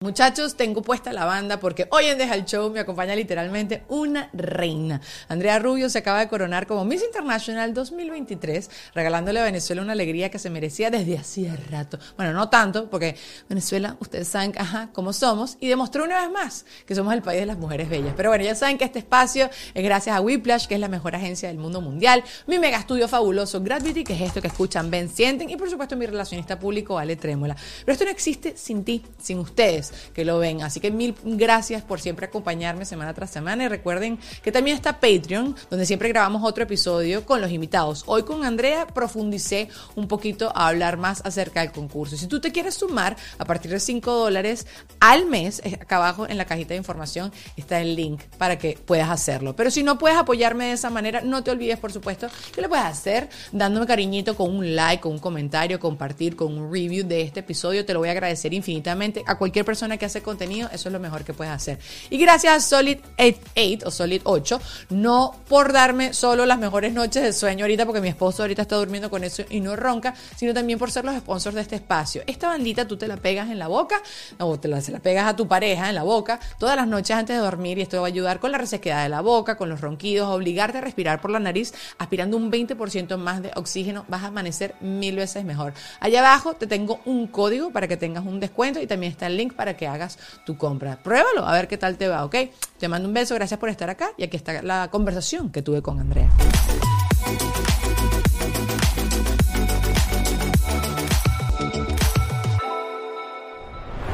Muchachos, tengo puesta la banda porque hoy en Deja el Show me acompaña literalmente una reina. Andrea Rubio se acaba de coronar como Miss International 2023, regalándole a Venezuela una alegría que se merecía desde hacía rato. Bueno, no tanto, porque Venezuela, ustedes saben, ajá, cómo somos, y demostró una vez más que somos el país de las mujeres bellas. Pero bueno, ya saben que este espacio es gracias a Whiplash, que es la mejor agencia del mundo mundial, mi mega estudio fabuloso Gravity, que es esto que escuchan, ven, sienten, y por supuesto mi relacionista público, Ale Trémola. Pero esto no existe sin ti, sin ustedes que lo ven. Así que mil gracias por siempre acompañarme semana tras semana. Y recuerden que también está Patreon, donde siempre grabamos otro episodio con los invitados. Hoy con Andrea profundicé un poquito a hablar más acerca del concurso. Si tú te quieres sumar a partir de 5 dólares al mes, acá abajo en la cajita de información está el link para que puedas hacerlo. Pero si no puedes apoyarme de esa manera, no te olvides, por supuesto, que lo puedes hacer dándome cariñito con un like, con un comentario, compartir, con un review de este episodio. Te lo voy a agradecer infinitamente a cualquier persona que hace contenido, eso es lo mejor que puedes hacer. Y gracias a Solid 8, o Solid 8, no por darme solo las mejores noches de sueño ahorita, porque mi esposo ahorita está durmiendo con eso y no ronca, sino también por ser los sponsors de este espacio. Esta bandita tú te la pegas en la boca, o te la, se la pegas a tu pareja en la boca todas las noches antes de dormir y esto va a ayudar con la resequedad de la boca, con los ronquidos, obligarte a respirar por la nariz, aspirando un 20% más de oxígeno, vas a amanecer mil veces mejor. Allá abajo te tengo un código para que tengas un descuento y también está el link para que hagas tu compra. Pruébalo, a ver qué tal te va, ¿ok? Te mando un beso, gracias por estar acá y aquí está la conversación que tuve con Andrea.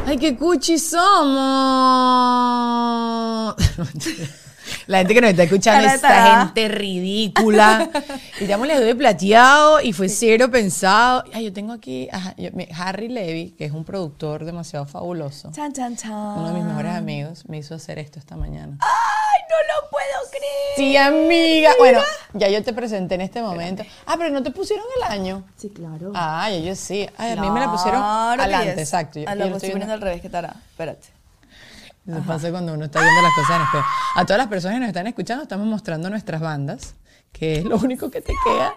¡Ay, qué cuchi somos! La gente que nos está escuchando, esta gente ridícula. Y ya le doy plateado y fue cero pensado. Ay, yo tengo aquí Harry Levy, que es un productor demasiado fabuloso. Chan, chan, chan. Uno de mis mejores amigos me hizo hacer esto esta mañana. ¡Ay, no lo puedo creer! Sí, amiga. Bueno, ya yo te presenté en este momento. Ah, pero no te pusieron el año. Sí, claro. Ah, ellos sí. Ay, a mí me la pusieron adelante, exacto. Yo, a lo estoy poniendo al revés, ¿qué tal? Espérate. Eso pasa cuando uno está viendo las cosas en espejo. A todas las personas que nos están escuchando, estamos mostrando nuestras bandas, que es lo único que te queda.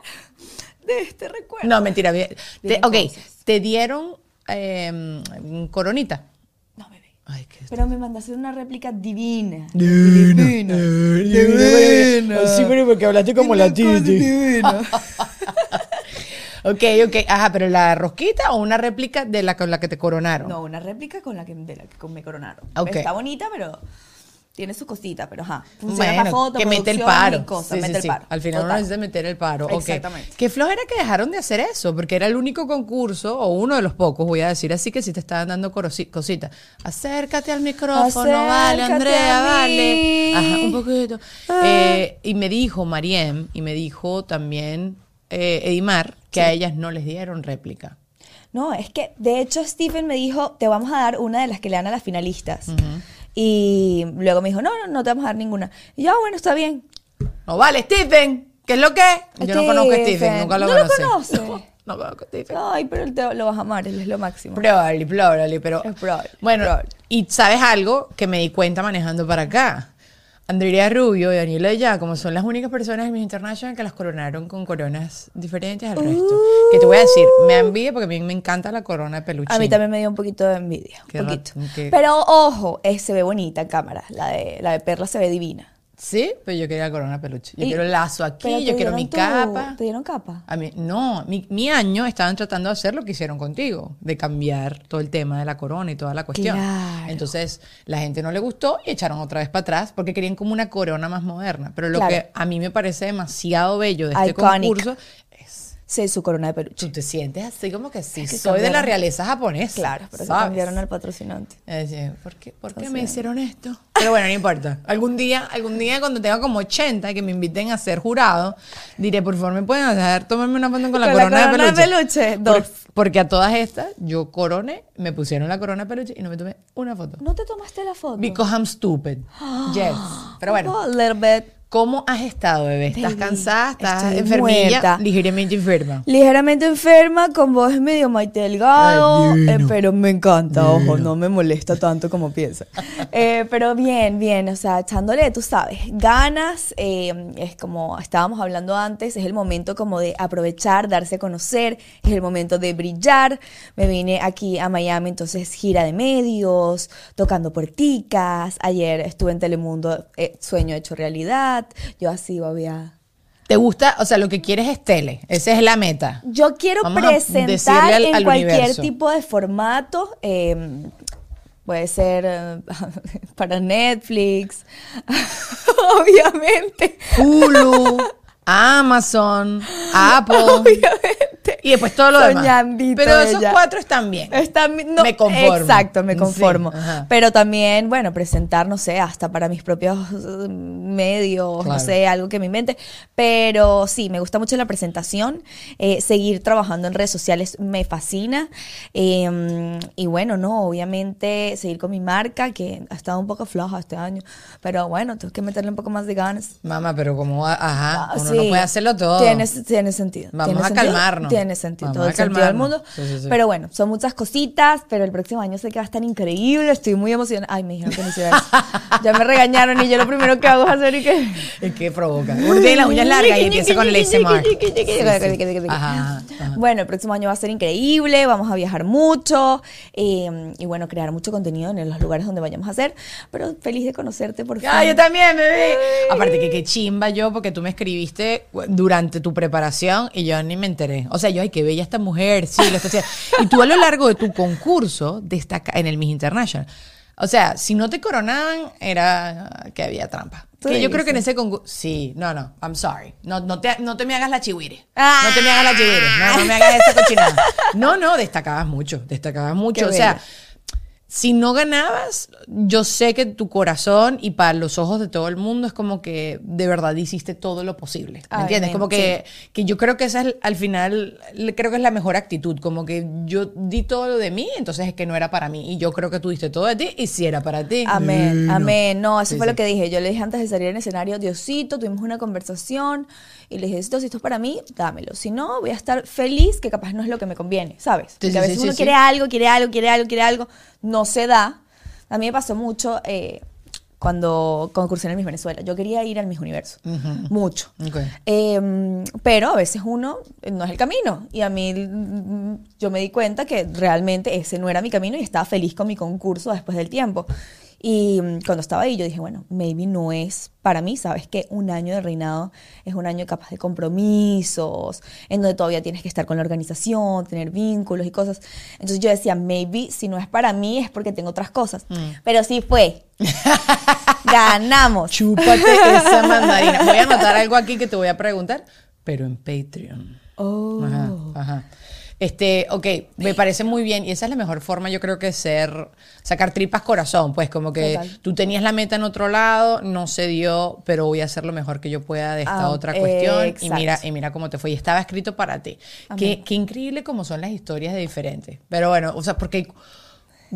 De este recuerdo. No, mentira. Te, ok, te dieron eh, coronita. No, bebé. Ay, qué pero me mandaste una réplica divina. Divina. Divina. Sí, pero porque hablaste como la Titi. Divina. Ok, ok. Ajá, pero la rosquita o una réplica de la con la que te coronaron. No, una réplica con la que, de la que me coronaron. Okay. Está bonita, pero tiene su cosita, pero ajá. Funciona bueno, foto, que mete el paro. sí, mete sí, el paro. Al final Total. uno necesita meter el paro. Exactamente. Qué flojera que dejaron de hacer eso, porque era el único concurso, o uno de los pocos, voy a decir así, que si te estaban dando cositas. Acércate al micrófono, vale, Andrea, vale. Ajá, un poquito. Ah. Eh, y me dijo Mariem, y me dijo también eh, Edimar, que a ellas no les dieron réplica. No, es que de hecho Stephen me dijo, te vamos a dar una de las que le dan a las finalistas. Y luego me dijo, no, no, no te vamos a dar ninguna. Y yo, ah, bueno, está bien. No vale, Stephen, ¿qué es lo que? Yo no conozco a Stephen, nunca lo ¿No conocí. lo conoce? No veo con Stephen. Ay, pero él te, lo vas a amar, él es lo máximo. Probably, probably, pero... Es probable, Bueno, probable. y ¿sabes algo que me di cuenta manejando para acá? Andrea Rubio y Daniela Ya, como son las únicas personas en Miss International que las coronaron con coronas diferentes al resto. Que te voy a decir, me envidia porque a mí me encanta la corona de peluche. A mí también me dio un poquito de envidia. Un poquito. Pero ojo, eh, se ve bonita en cámara. La de, la de Perla se ve divina. Sí, pero yo quería la corona peluche. Yo Y- quiero el lazo aquí, yo quiero mi tu- capa. ¿Te dieron capa? A mí, no, mi, mi año estaban tratando de hacer lo que hicieron contigo, de cambiar todo el tema de la corona y toda la cuestión. Claro. Entonces, la gente no le gustó y echaron otra vez para atrás porque querían como una corona más moderna. Pero lo Claro. que a mí me parece demasiado bello de este Iconic. concurso Sí, su corona de peluche. tú te sientes así como que sí, que soy de la realeza japonesa. Claro, pero se ¿sabes? cambiaron al patrocinante. Es decir, ¿por qué, por qué me hicieron esto? Pero bueno, no importa. Algún día, algún día cuando tenga como 80 y que me inviten a ser jurado, diré, por favor, ¿me pueden hacer tomarme una foto con la Con la corona, corona de de peluche? Por- dos. porque a todas estas, yo coroné, me pusieron la corona de peluche y no me tomé una foto. ¿No te tomaste la foto? Because I'm stupid. Yes. Pero bueno, A little bit. ¿Cómo has estado, bebé? ¿Estás Baby, cansada? ¿Estás muerta. Ligeramente enferma. Ligeramente enferma, con voz medio Maite Delgado, Ay, eh, pero me encanta, ojo, no me molesta tanto como piensa. Eh, pero bien, bien, o sea, echándole, tú sabes, ganas, eh, es como estábamos hablando antes, es el momento como de aprovechar, darse a conocer, es el momento de brillar. Me vine aquí a Miami, entonces gira de medios, tocando puerticas. Ayer estuve en Telemundo, sueño hecho realidad. Yo así, babia. ¿Te gusta? O sea, lo que quieres es tele. Esa es la meta. Yo quiero Vamos presentar al- en al cualquier universo. tipo de formato. eh, puede ser eh, para Netflix, obviamente. Hulu, Amazon, Apple. Obviamente. Y después todo lo demás. Soñandito Pero esos ella. cuatro están bien. Está mi- no, Me conformo. Exacto, me conformo. Pero también, bueno, presentar, no sé, hasta para mis propios eh, medios, no sé, algo que me invente. Pero sí, me gusta mucho la presentación. Eh, seguir trabajando en redes sociales me fascina. Eh, y bueno, no, obviamente seguir con mi marca, que ha estado un poco floja este año. Pero bueno, tengo que meterle un poco más de ganas. Mamá, pero como, ajá, Ah, uno sí. no puede hacerlo todo. Tiene, tiene sentido. Vamos tiene a sentido, calmarnos. Tiene sentido. Vamos todo a el sentido del calmarnos. mundo. Sí, sí, sí. Pero bueno, son muchas cositas, pero el próximo año sé que va a estar increíble. Estoy muy emocionada. Ay, me dijeron que no hiciera eso. ya me regañaron y yo lo primero que hago es hacer y que... Es que provoca. Uno tiene las uñas largas y empieza con el ASMR. Ajá, ajá. Bueno, el próximo año va a ser increíble, vamos a viajar mucho eh, y bueno, crear mucho contenido en los lugares donde vayamos a hacer, pero feliz de conocerte por fin. Ah, yo también, bebé. Aparte que qué chimba yo, porque tú me escribiste durante tu preparación y yo ni me enteré. O sea, yo, ay, qué bella esta mujer, sí, lo está haciendo. Y tú a lo largo de tu concurso destaca en el Miss International. O sea, si no te coronaban, era que había trampa. Que yo creo que en ese concurso. Sí, no, no, I'm sorry. No, no, te, no te me hagas la chihuire. Ah. No te me hagas la chihuire. No, no me hagas esa cochinada. No, no, destacabas mucho. Destacabas mucho. Qué o sea. Si no ganabas, yo sé que tu corazón y para los ojos de todo el mundo es como que de verdad hiciste todo lo posible. ¿Me Ay, entiendes? Como que, que yo creo que esa es al final, creo que es la mejor actitud. Como que yo di todo lo de mí, entonces es que no era para mí. Y yo creo que tú diste todo de ti y si era para ti. Amén, amén. No, eso Sí, fue sí. lo que dije. Yo le dije antes de salir en escenario, Diosito, tuvimos una conversación y le dije, Diosito, si esto es para mí, dámelo. Si no, voy a estar feliz, que capaz no es lo que me conviene, ¿sabes? Porque sí, a veces sí, uno sí, quiere algo, quiere algo, quiere algo, quiere algo, no se da. A mí me pasó mucho eh, cuando concursé en el Miss Venezuela. Yo quería ir al Miss Universo, mucho. Ok. Eh, pero a veces uno eh, no es el camino. Y a mí mm, yo me di cuenta que realmente ese no era mi camino y estaba feliz con mi concurso después del tiempo. Y mm, cuando estaba ahí yo dije, bueno, maybe no es para mí, sabes que un año de reinado es un año capaz de compromisos, en donde todavía tienes que estar con la organización, tener vínculos y cosas. Entonces yo decía, maybe si no es para mí es porque tengo otras cosas. Pero sí fue. Ganamos. Chúpate esa mandarina. Voy a anotar algo aquí que te voy a preguntar, pero en Patreon. Oh. Ajá, ajá. Este, ok, me parece muy bien y esa es la mejor forma yo creo que ser, sacar tripas corazón, pues como que Total. tú tenías la meta en otro lado, no se dio, pero voy a hacer lo mejor que yo pueda de esta Ah, otra cuestión y mira, y mira cómo te fue y estaba escrito para ti. Qué, qué increíble como son las historias de diferentes. Pero bueno, o sea, porque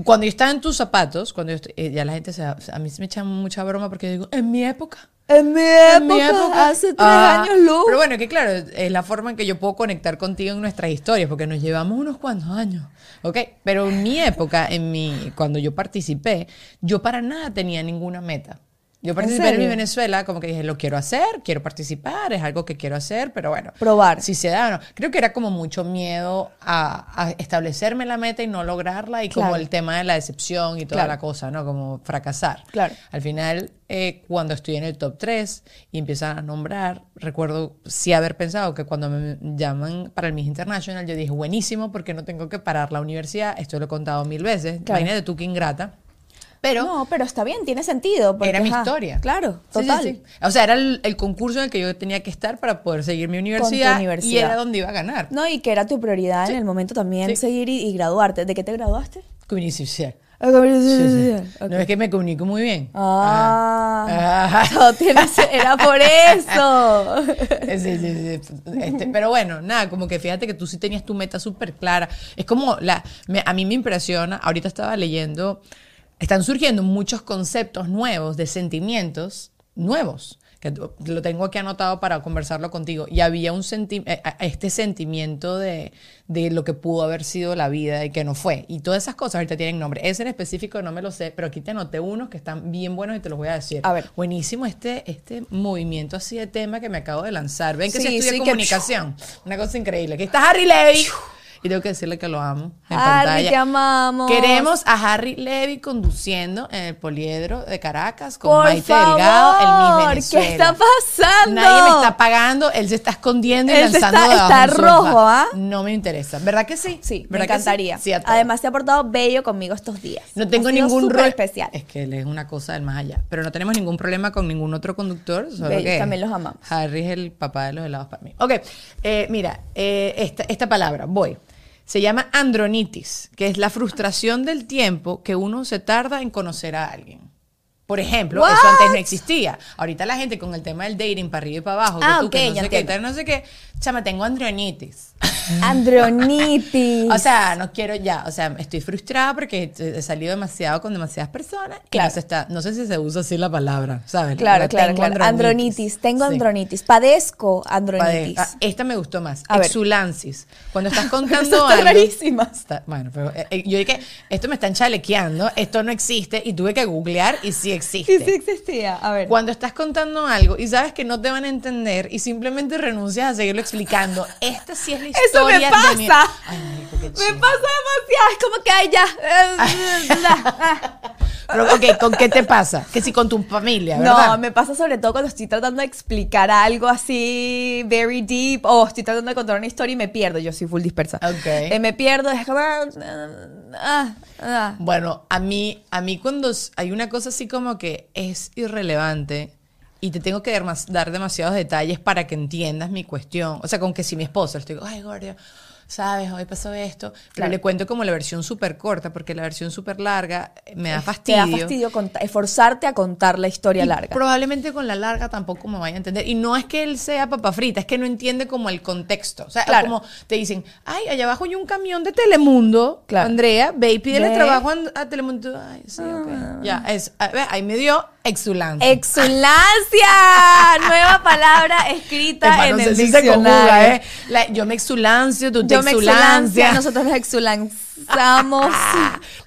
Cuando yo estaba en tus zapatos, cuando yo eh, ya la gente se, a mí se me echa mucha broma porque yo digo, en mi época. En mi En época, mi época. hace tres Ah, años luz. Pero bueno, que claro, es la forma en que yo puedo conectar contigo en nuestras historias, porque nos llevamos unos cuantos años, ¿ok? Pero en mi época, en mi, cuando yo participé, yo para nada tenía ninguna meta. Yo participé en, mi serio? Venezuela, como que dije, lo quiero hacer, quiero participar, es algo que quiero hacer, pero bueno. Probar. Si se da o no. Creo que era como mucho miedo a, a establecerme la meta y no lograrla, y como Claro. el tema de la decepción y toda Claro. la cosa, ¿no? Como fracasar. Claro. Al final, eh, cuando estoy en el top 3 y empiezan a nombrar, recuerdo sí haber pensado que cuando me llaman para el Miss International, yo dije, buenísimo, porque no tengo que parar la universidad. Esto lo he contado mil veces. Claro. Imagínate tú que ingrata. Pero no, pero está bien, tiene sentido. porque, era mi ajá, historia. Claro, Sí, sí, total. sí. O sea, era el, el concurso en el que yo tenía que estar para poder seguir mi universidad, y universidad. era donde iba a ganar. No, y que era tu prioridad en el momento también seguir y, y graduarte. ¿De qué te graduaste? Comunicación social. Ah, social. No es que me comunico muy bien. Ah, Ah. era por eso. Sí, sí, sí. Este, pero bueno, nada, como que fíjate que tú sí tenías tu meta súper clara. Es como, la, me- a mí me impresiona, ahorita estaba leyendo, están surgiendo muchos conceptos nuevos de sentimientos nuevos, que lo tengo aquí anotado para conversarlo contigo. Y había un senti eh, este sentimiento de, de lo que pudo haber sido la vida y que no fue. Y todas esas cosas ahorita tienen nombre. Ese en específico no me lo sé, pero aquí te anoté unos que están bien buenos y te los voy a decir. A ver. Buenísimo este, este movimiento así de tema que me acabo de lanzar. Ven que Sí, se estudia sí, que- comunicación. Una cosa increíble. Aquí está Harry Levy. Y tengo que decirle que lo amo en Harry, pantalla. te amamos. Queremos a Harry Levy conduciendo en el poliedro de Caracas con Por Maite favor, Delgado, el Miss Venezuela. ¿qué está pasando? Nadie me está pagando, él se está escondiendo y Él se lanzando está- está rojo, ¿ah? No me interesa. ¿Verdad que sí? Sí, me ¿Verdad que sí? encantaría. Sí, todo. Además, te ha portado bello conmigo estos días. No tengo ningún rol especial. Es que él es una cosa del más allá. Pero no tenemos ningún problema con ningún otro conductor. Solo que también los amamos. Harry es el papá de los helados para mí. Ok, eh, mira, eh, esta, esta palabra, voy. Se llama andronitis, que es la frustración del tiempo que uno se tarda en conocer a alguien. Por ejemplo, eso antes no existía. Ahorita la gente con el tema del dating para arriba y para abajo, que Ah, tú, ok, que no sé qué, tal, no sé qué. Chama, tengo andronitis. Andronitis. O sea, no quiero ya, o sea, estoy frustrada porque he salido demasiado con demasiadas personas y Claro. no se está, no sé si se usa así la palabra, ¿sabes? Claro, La claro, claro. Andronitis. Tengo Sí. andronitis. Padezco Pade- andronitis. ah, esta me gustó más. A ver. Exulansis. Cuando estás contando está algo. rarísima. Está- bueno, pero eh, eh, yo dije, esto me están chalequeando, esto no existe y tuve que googlear y sí existe. Sí, sí existía. A ver. Cuando estás contando algo y sabes que no te van a entender y simplemente renuncias a seguirlo explicando, esta sí es la Eso historia me de mi- pasa. Ay, Me pasa demasiado. Es como que, ay, ya. Pero, ok, ¿con qué te pasa? Que si con tu familia, ¿verdad? No, me pasa sobre todo cuando estoy tratando de explicar algo así very deep o estoy tratando de contar una historia y me pierdo. Yo soy full dispersa. Ok. Eh, me pierdo, es como... ah, ah. Bueno, a mí, a mí cuando hay una cosa así como que es irrelevante y te tengo que dar, demasiados detalles para que entiendas mi cuestión. O sea, con que si mi esposo le digo, ay, Gordia, sabes, hoy pasó esto, pero Claro. le cuento como la versión súper corta, porque la versión súper larga eh, me da Te fastidio. da fastidio esforzarte a contar la historia Y larga. Probablemente con la larga tampoco me vaya a entender. Y no es que él sea papa frita, es que no entiende como el contexto. O sea, Claro. como te dicen, ay, allá abajo hay un camión de Telemundo. Claro. Andrea, ve y pídele trabajo a, a Telemundo. Ay, sí, ok. Ya, es, a ver, ahí me dio exulancia. Exulancia, nueva palabra escrita Epa, en no el sé si se conjuga, diccionario. ¿eh? La- yo me exulancio, tú te Exulancia, nosotros nos exulanzamos.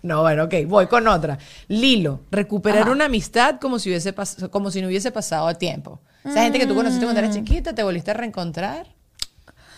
No, bueno, ok, voy con otra. Lilo, recuperar Ajá. una amistad como si, hubiese como si no hubiese pasado tiempo. Esa gente que tú conociste cuando eras chiquita, te volviste a reencontrar.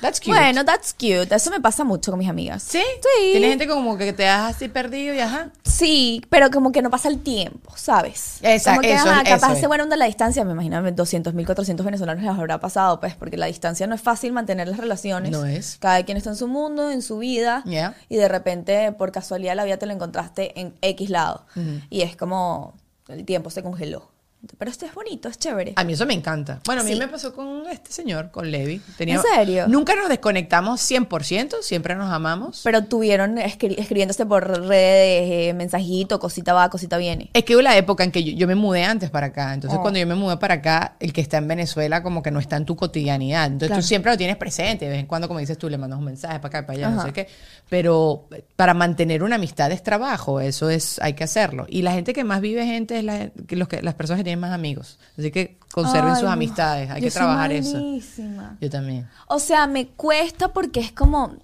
That's cute. Bueno, that's cute. Eso me pasa mucho con mis amigas. ¿Sí? Sí. Tiene gente como que te das así perdido y ajá. Sí, pero como que no pasa el tiempo, ¿sabes? Esa- como que, eso- ajá, capaz eso es. bueno de la distancia, me imagino 200 mil, 400 venezolanos les habrá pasado, pues, porque la distancia no es fácil mantener las relaciones. No es. Cada quien está en su mundo, en su vida, Yeah. y de repente, por casualidad, la vida te lo encontraste en X lado. Y es como, el tiempo se congeló. Pero esto es bonito, es chévere. A mí eso me encanta. Bueno, a mí Sí. me pasó con este señor, con Levi. ¿En serio? Nunca nos desconectamos 100%, siempre nos amamos. Pero tuvieron escri- escribiéndose por redes, eh, mensajito, cosita va, cosita viene. Es que hubo la época en que yo, yo me mudé antes para acá. Entonces, Oh. cuando yo me mudé para acá, el que está en Venezuela como que no está en tu cotidianidad. Entonces, Claro. tú siempre lo tienes presente. De vez en cuando, como dices tú, le mandas un mensaje para acá, para allá, no Ajá. sé qué. Pero para mantener una amistad es trabajo. Eso es, hay que hacerlo. Y la gente que más vive gente es la, que los que, las personas que tienen más amigos. Así que conserven Ay, sus amistades. Hay Yo que soy trabajar eso. Yo también. O sea, me cuesta porque es como,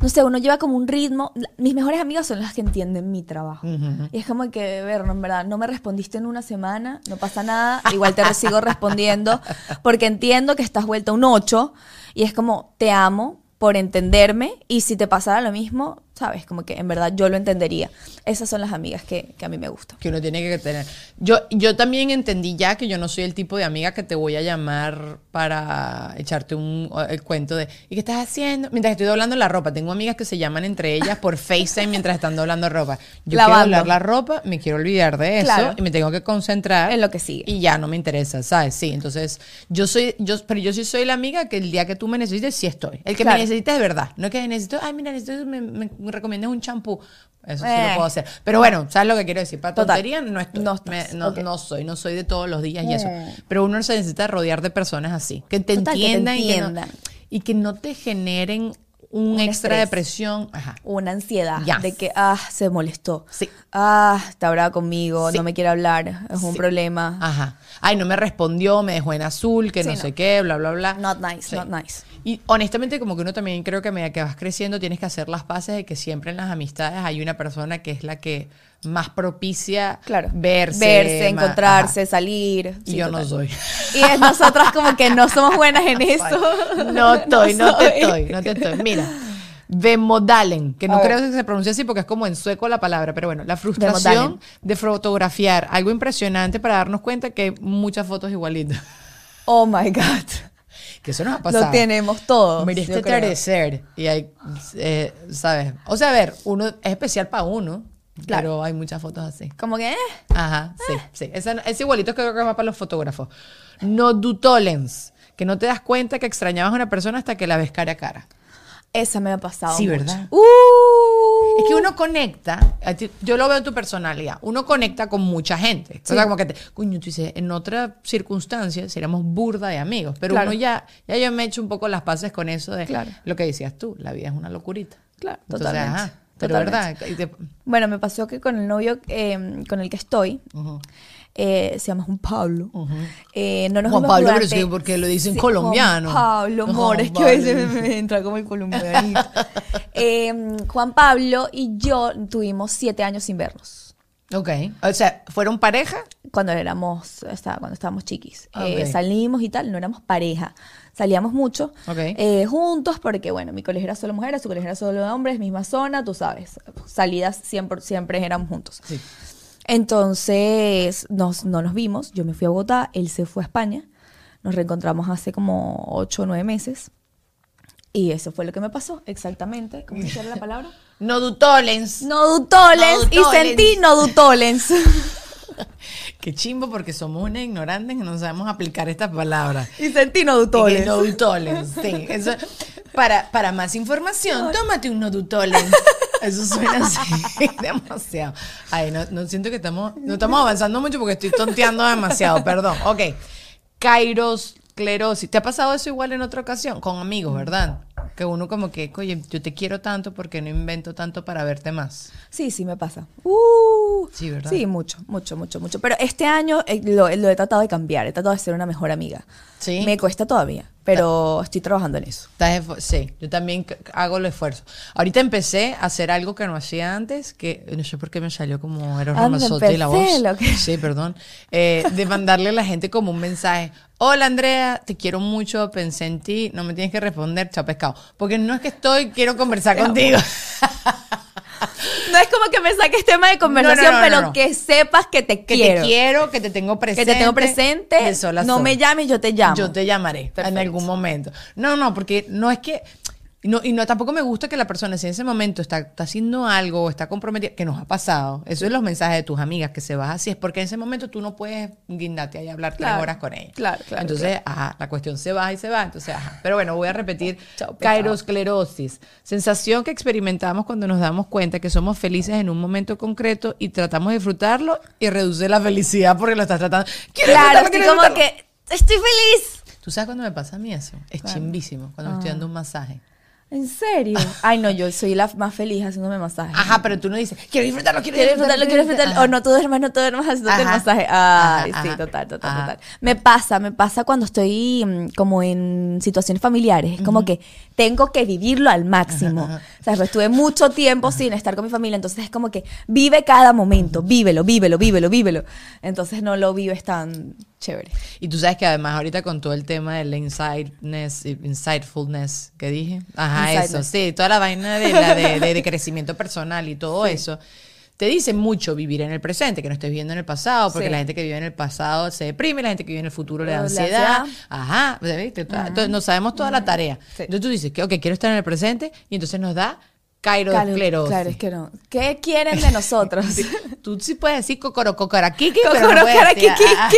no sé, uno lleva como un ritmo. Mis mejores amigas son las que entienden mi trabajo. Y es como que, ver, no, en verdad, no me respondiste en una semana, no pasa nada, igual te sigo respondiendo porque entiendo que estás vuelta un 8 y es como, te amo por entenderme y si te pasara lo mismo, sabes, como que en verdad yo lo entendería. Esas son las amigas que, que a mí me gustan. que uno tiene que tener. Yo, yo también entendí ya que yo no soy el tipo de amiga que te voy a llamar para echarte un el cuento de ¿y qué estás haciendo? Mientras estoy doblando la ropa. Tengo amigas que se llaman entre ellas por FaceTime mientras están doblando ropa. Yo quiero doblar la ropa, me quiero olvidar de eso Claro. y me tengo que concentrar En lo que sigue. Y ya no me interesa, ¿sabes? Sí, entonces yo soy yo pero yo sí soy la amiga que el día que tú me necesites sí estoy. El que Claro. me necesites de verdad, no es que necesito, ay, mira, necesito me, me, me recomiendas un champú. Eso sí Eh. lo puedo hacer. Pero bueno, ¿sabes lo que quiero decir? Para Total. tontería no estoy. No Me- estás, no, ok. no soy, no soy de todos los días y eso. Mm. Pero uno se necesita rodear de personas así, que te Total, que te entiendan, y, que no, entiendan. y que no te generen un, Un extra estrés. presión. Ajá. Una ansiedad Yes. de que, ah, se molestó. Sí. Ah, está brava conmigo, Sí. no me quiere hablar, es un problema. Ajá. Ay, no me respondió, me dejó en azul, que Sí, no, sé qué, bla, bla, bla. Not nice, not nice. Y honestamente, como que uno también creo que a medida que vas creciendo tienes que hacer las paces de que siempre en las amistades hay una persona que es la que más propicia Claro. verse. Verse, ma- encontrarse, ajá. salir. Y Sí, yo no total. soy. Y es nosotras como que no somos buenas en eso. No estoy, no, te soy. estoy, no te estoy. Mira, Vemodalen, que no creo que se pronuncie así porque es como en sueco la palabra, pero bueno, la frustración de fotografiar algo impresionante para darnos cuenta que hay muchas fotos igualitas. Oh my God. Que eso nos ha pasado. Lo tenemos todos. Mira yo creo. atardecer y hay, eh, ¿sabes? O sea, a ver, uno es especial para uno, Claro. pero hay muchas fotos así. Como que, eh, Ajá, sí, sí. Esa- es igualito que creo que es más para los fotógrafos. No do tolens, que no te das cuenta que extrañabas a una persona hasta que la ves cara a cara. esa me ha pasado. Sí, mucho. ¿verdad? Uh. Es que uno conecta, yo lo veo en tu personalidad, uno conecta con mucha gente. O sea, como que te, coño, tú dices, en otra circunstancia seríamos burda de amigos, pero Claro. uno ya, ya yo me he hecho un poco las paces con eso de Claro. lo que decías tú, la vida es una locurita. Claro, Entonces, totalmente. ajá, pero Totalmente. verdad, Bueno, me pasó que con el novio eh, con el que estoy. Eh, se llama Juan Pablo. eh, no nos Juan Pablo, pero durante- sí, porque lo dicen Sí, colombiano. Juan Pablo, amor, es que a veces me, me entra como el colombianito. Eh, Juan Pablo y yo tuvimos siete años sin vernos. Ok, o sea, ¿fueron pareja? Cuando éramos, o sea, cuando estábamos chiquis. Ah, Eh, ok. salimos y tal, no éramos pareja. Salíamos mucho Ok. eh, juntos porque, bueno, mi colegio era solo mujeres, su colegio era solo hombres, misma zona, tú sabes. Salidas siempre, siempre éramos juntos. Sí. Entonces nos, no nos vimos, yo me fui a Bogotá, él se fue a España, nos reencontramos hace como ocho o nueve meses y eso fue lo que me pasó, exactamente. ¿Cómo se llama la palabra? No do tolens. No dutolens No y sentí no dutolens. Qué chimbo porque somos una ignorante que no sabemos aplicar estas palabras. y sentí no Y que dutolens. Nodutolens, sí. Eso, para, para más información, tómate un nodutolens. Eso suena así demasiado. Ay, no, no siento que estamos, no estamos avanzando mucho porque estoy tonteando demasiado, perdón. Ok. Kairos, clerosis. ¿Te ha pasado eso igual en otra ocasión? Con amigos, ¿verdad? Que uno como que, oye, yo te quiero tanto porque no invento tanto para verte más. Sí, sí, me pasa. Uh, Sí, ¿verdad? Sí, mucho, mucho, mucho, mucho. Pero este año eh, lo, lo he tratado de cambiar, he tratado de ser una mejor amiga. Sí. Me cuesta todavía, pero estoy trabajando en eso. Sí, yo también hago el esfuerzo. Ahorita empecé a hacer algo que no hacía antes, que no sé por qué me salió como Eros Anda, Ramazzotti la voz. lo que- Sí, perdón. Eh, de mandarle a la gente como un mensaje. Hola Andrea, te quiero mucho, pensé en ti, no me tienes que responder, chao pescado. Porque no es que estoy, quiero conversar contigo. No es como que me saques tema de conversación, No, no, no, pero que sepas que te Que quiero. te quiero, que te tengo Que presente. te tengo presente. sol no sol. me llames, yo te llamo. Yo te llamaré en algún momento. No, no, porque no es que Y no, y no tampoco me gusta que la persona, si en ese momento está, está haciendo algo o está comprometida, que nos ha pasado. Eso es los mensajes de tus amigas, que se vas así. Es porque en ese momento tú no puedes guindarte ahí a hablar tres Claro, horas con ella. claro, claro, Entonces, ajá, la cuestión se va y se va. Entonces, ajá. Pero bueno, voy a repetir. Cairosclerosis. Sensación que experimentamos cuando nos damos cuenta que somos felices en un momento concreto y tratamos de disfrutarlo y reduce la felicidad porque lo estás tratando. ¡Quiero Claro, estoy como que estoy feliz. ¿Tú sabes cuándo me pasa a mí eso? Es chimbísimo, cuando me estoy dando un masaje. ¿En serio? Ay, no, yo soy la más feliz haciéndome masaje. Ajá, pero tú no dices, quiero disfrutarlo, quiero, Quiero disfrutarlo, quiero disfrutarlo. O no, tú duermas, no tú duermas haciéndote el masaje. Ay, Ajá, sí, ajá. total, total, total. Me pasa, me pasa cuando estoy mm, como en situaciones familiares. Es como que tengo que vivirlo al máximo. O sea, pues, estuve mucho tiempo sin estar con mi familia, entonces es como que vive cada momento, vívelo, vívelo, vívelo, vívelo. Entonces no lo vives tan chévere. Y tú sabes que además ahorita con todo el tema del insightness, insightfulness que dije, ajá, eso, sí, toda la vaina de, la de, de- de crecimiento personal y todo eso, te dice mucho vivir en el presente, que no estés viviendo en el pasado, porque Sí. la gente que vive en el pasado se deprime, la gente que vive en el futuro le da ansiedad, ajá, ¿viste? Entonces no sabemos toda la tarea. Sí. Entonces tú dices que, ok, quiero estar en el presente y entonces nos da cairosclerosis. Claro, es que no. ¿Qué quieren de nosotros? Tú sí puedes decir cocoro, cocoraquiqui, pero no puedes decir, ah, ah.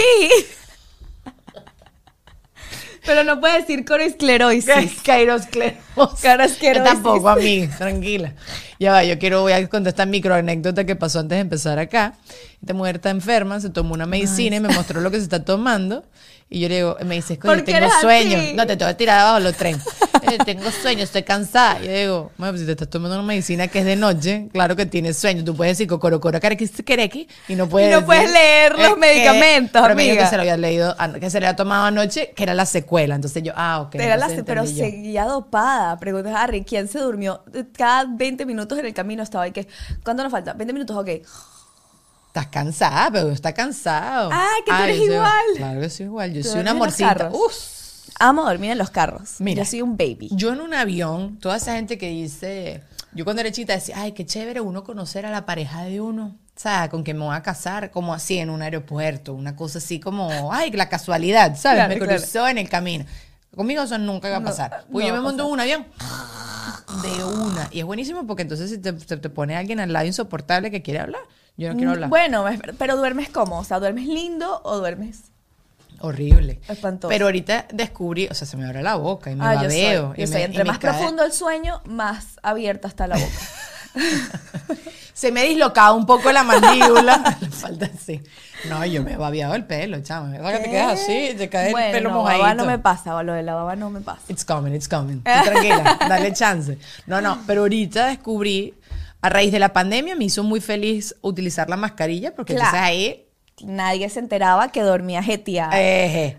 Pero no puede decir coroesclerosis. Cairosclerosis. Tampoco, a mí, tranquila. Ya va, yo quiero, voy a contar esta micro anécdota que pasó antes de empezar acá. Esta mujer está enferma, se tomó una medicina y me mostró lo que se está tomando. Y yo le digo, me dice, ¿Por coño, tengo sueño. así? No, te tengo que tirar abajo los tren. Eh, tengo sueño, estoy cansada. Y yo digo, bueno, pues si te estás tomando una medicina que es de noche, claro que tienes sueño. Tú puedes decir cocorocoro, carequi, y no puedes Y no puedes decir, leer los que- medicamentos, pero me dijo amiga. que se lo había leído, an- que se le había tomado anoche, que era la secuela. Entonces yo, ah, ok. Era la, pero yo. seguía dopada. Pregunta Harry, ¿quién se durmió? Cada 20 minutos en el camino estaba ahí que, ¿cuánto nos falta? 20 minutos, ok. Estás cansada, pero está cansado. Ah, que tú eres yo igual. Claro que soy igual. Yo ¿Tú soy una en los carros? Uf. Amo dormir en los carros. Mira. Yo soy un baby. Yo en un avión, toda esa gente que dice, yo cuando era chiquita decía, ay, qué chévere uno conocer a la pareja de uno. O sea, con que me voy a casar, como así en un aeropuerto, una cosa así como, ay, la casualidad, ¿sabes? Claro, me claro. cruzó en el camino. Conmigo eso nunca iba a No, pasar. Pues no yo me va a monto en un avión de una. Y es buenísimo porque entonces si te, te, te pone alguien al lado insoportable que quiere hablar, yo no quiero hablar. Bueno, pero duermes cómo? O sea, ¿duermes lindo o duermes? Horrible. Espantoso. Pero ahorita descubrí, o sea, se me abre la boca y me Ah, yo soy. babeo. Yo y soy. me- y Entre me más profundo el sueño, más abierta está la boca. Se me dislocaba un poco la mandíbula. Falta así. No, yo me he babeado el pelo, chamo. Que te quedas así, te cae bueno, el pelo mojadito. baba no me pasa, lo de la baba no me pasa. It's coming, it's coming. Tú tranquila, dale chance. No, no, pero ahorita descubrí, a raíz de la pandemia, me hizo muy feliz utilizar la mascarilla, porque Claro. entonces ahí Nadie se enteraba que dormía jeteada.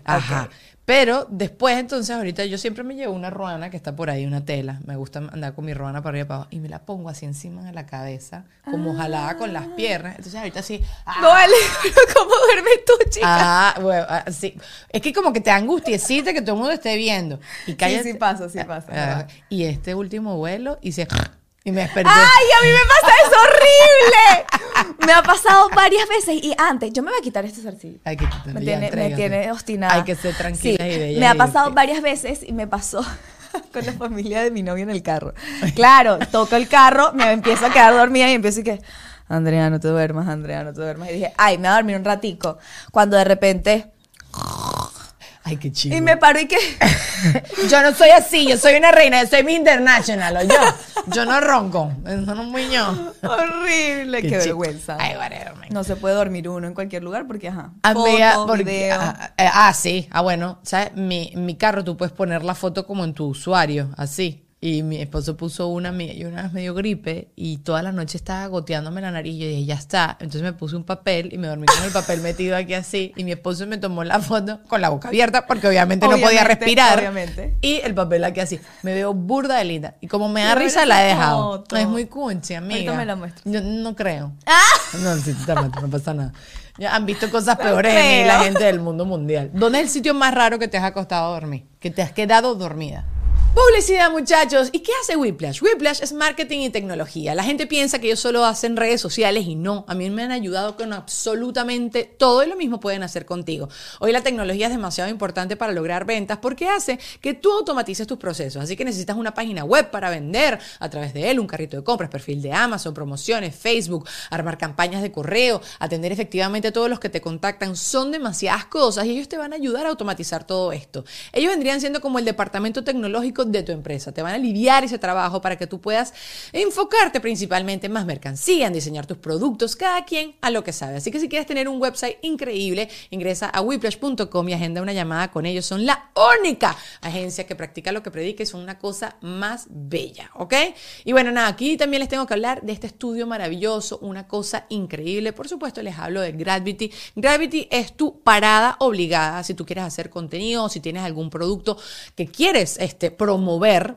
Ajá. Pero después, entonces, ahorita yo siempre me llevo una ruana que está por ahí, una tela. Me gusta andar con mi ruana para arriba y para abajo. Y me la pongo así encima de la cabeza, como jalada con las piernas. Entonces, ahorita sí. ah, No vale, pero ¿cómo duermes tú, chica? Ah, bueno, ah, sí. Es que como que te angustiecita que todo el mundo esté viendo. Y cállate. sí pasa, sí pasa, Ah, y este último vuelo hice y me desperté. ¡Ay, a mí me pasa eso horrible! me ha pasado varias veces y antes, yo me voy a quitar este zarcillo. Hay que quitarlo, Me tiene, me tiene obstinada. Hay que ser tranquila Sí, y bella. Me ha pasado varias veces y me pasó con la familia de mi novio en el carro. Claro, toco el carro, me empiezo a quedar dormida y empiezo y que, Andrea, no te duermas, Andrea, no te duermas. Y dije, ay, me voy a dormir un ratico. Cuando de repente, Ay, qué chido. y me paro y que, Yo no soy así, yo soy una reina, yo soy mi international, o yo. Yo no ronco, eso no muy yo. horrible, qué, Qué vergüenza. Ay, whatever. No se puede dormir uno en cualquier lugar porque, ajá, Amiga, foto, porque- video. ah, eh, ah, sí. Ah, bueno, ¿sabes? Mi, mi carro tú puedes poner la foto como en tu usuario, así. Y mi esposo puso una, yo una vez me dio gripe y toda la noche estaba goteándome la nariz. Y yo dije, ya está. Entonces me puse un papel y me dormí con el papel metido aquí así. Y mi esposo me tomó la foto con la boca abierta porque obviamente, no podía respirar. obviamente. Y el papel aquí así. Me veo burda de linda. Y como me da risa, la he dejado. foto. Es muy cunchi, amiga. Ahorita me la muestras. Yo no creo. ¡Ah! No, sí, no pasa nada. Ya han visto cosas No peores mí creo. la gente del mundo mundial. ¿Dónde es el sitio más raro que te has acostado a dormir? Que te has quedado dormida. Publicidad, muchachos. ¿Y qué hace Whiplash? Whiplash es marketing y tecnología. La gente piensa que ellos solo hacen redes sociales y no. A mí me han ayudado con absolutamente todo y lo mismo pueden hacer contigo. Hoy la tecnología es demasiado importante para lograr ventas porque hace que tú automatices tus procesos. Así que necesitas una página web para vender a través de él, un carrito de compras, perfil de Amazon, promociones, Facebook, armar campañas de correo, atender efectivamente a todos los que te contactan. Son demasiadas cosas y ellos te van a ayudar a automatizar todo esto. Ellos vendrían siendo como el departamento tecnológico de tu empresa. Te van a aliviar ese trabajo para que tú puedas enfocarte principalmente en más mercancía, en diseñar tus productos, cada quien a lo que sabe. Así que si quieres tener un website increíble, ingresa a whiplash.com y agenda una llamada con ellos. Son la única agencia que practica lo que predica y son una cosa más bella, ¿ok? Y bueno, nada, aquí también les tengo que hablar de este estudio maravilloso, una cosa increíble. Por supuesto, les hablo de Gravity. Gravity es tu parada obligada si tú quieres hacer contenido, si tienes algún producto que quieres este, promover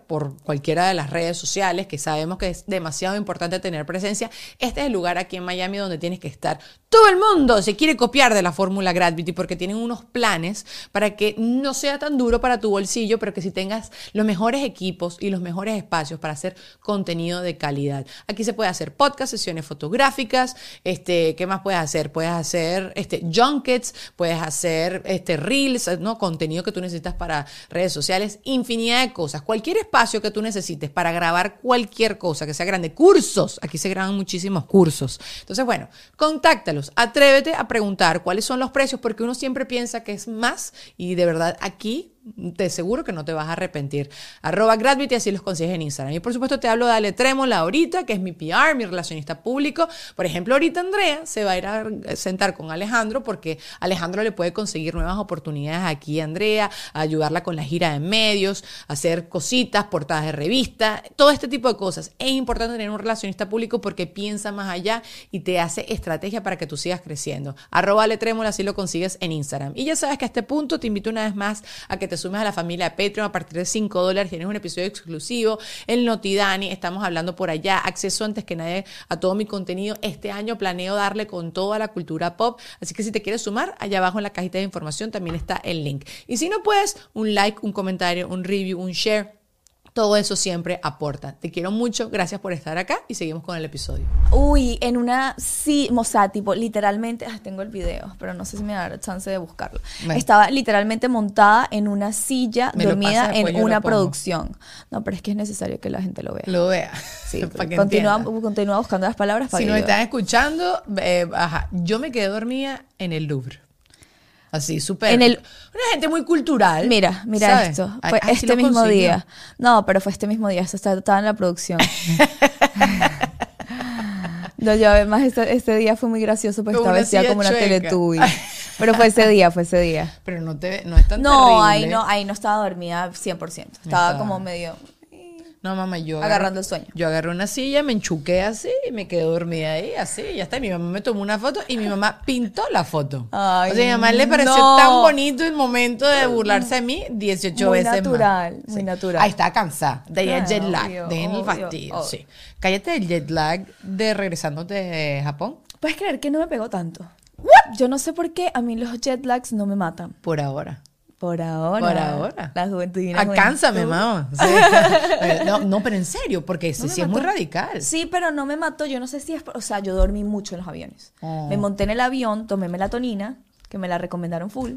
por cualquiera de las redes sociales, que sabemos que es demasiado importante tener presencia, este es el lugar aquí en Miami donde tienes que estar. Todo el mundo se quiere copiar de la fórmula Gravity porque tienen unos planes para que no sea tan duro para tu bolsillo, pero que si tengas los mejores equipos y los mejores espacios para hacer contenido de calidad. Aquí se puede hacer podcast, sesiones fotográficas, este, ¿qué más puedes hacer? Puedes hacer este, junkets, puedes hacer este, reels, ¿no? contenido que tú necesitas para redes sociales, infinidad de cosas. Cualquier espacio que tú necesites para grabar cualquier cosa que sea grande. Cursos, aquí se graban muchísimos cursos. Entonces, bueno, contáctalos, atrévete a preguntar cuáles son los precios, porque uno siempre piensa que es más y de verdad aquí te seguro que no te vas a arrepentir. Arroba Gravity, así los consigues en Instagram. Y por supuesto te hablo de Ale Trémola ahorita, que es mi PR, mi relacionista público. Por ejemplo, ahorita Andrea se va a ir a sentar con Alejandro porque Alejandro le puede conseguir nuevas oportunidades aquí a Andrea, ayudarla con la gira de medios, hacer cositas, portadas de revista, todo este tipo de cosas. Es importante tener un relacionista público porque piensa más allá y te hace estrategia para que tú sigas creciendo. Arroba Ale Trémola, así lo consigues en Instagram. Y ya sabes que a este punto te invito una vez más a que te sumes a la familia de Patreon a partir de 5 dólares. Tienes un episodio exclusivo. El Notidani, estamos hablando por allá. Acceso antes que nadie a todo mi contenido. Este año planeo darle con toda la cultura pop. Así que si te quieres sumar, allá abajo en la cajita de información también está el link. Y si no puedes, un like, un comentario, un review, un share todo eso siempre aporta. Te quiero mucho, gracias por estar acá y seguimos con el episodio. Uy, en una, sí, o sea, tipo, literalmente, ah, tengo el video, pero no sé si me da chance de buscarlo. Bueno. Estaba literalmente montada en una silla, Me dormida en lo una producción. No, pero es que es necesario que la gente lo vea. Lo vea. Sí, para que continúa, buscando las palabras para Si que nos están escuchando, eh, ajá, yo me quedé dormida en el Louvre. Así, súper. En el- Una gente muy cultural. Mira, mira ¿sabes? esto. Fue ay, este mismo consiguió. día. No, pero fue este mismo día. Esto estaba en la producción. no, yo además este, este día fue muy gracioso porque Como estaba vestida como una. Teletubby. Pero fue ese día, fue ese día. Pero no, te, no es tan No, ahí no, ahí no estaba dormida 100%. Estaba Estaba. como medio No, mamá, yo. agarrando el sueño. Yo agarré una silla, me enchuqué así y me quedé dormida ahí, así, y ya está. Y mi mamá me tomó una foto y mi mamá pintó la foto. Ay, o sea, a mi mamá le pareció no. tan bonito el momento de burlarse de mí 18 Muy veces natural, más. muy natural. Ahí está cansada. De Claro, jet lag, obvio, de el obvio, fastidio, obvio. sí. Cállate del jet lag de regresándote de Japón. ¿Puedes creer que no me pegó tanto? Yo no sé por qué a mí los jet lags no me matan. Por ahora. Por ahora. Por ahora. La juventud. Alcánzame, mamá. Sí. No, no, pero en serio, porque No me sí es muy radical. Sí, pero no me mató. Yo no sé si es. O sea, yo dormí mucho en los aviones. Oh. Me monté en el avión, tomé melatonina, que me la recomendaron full.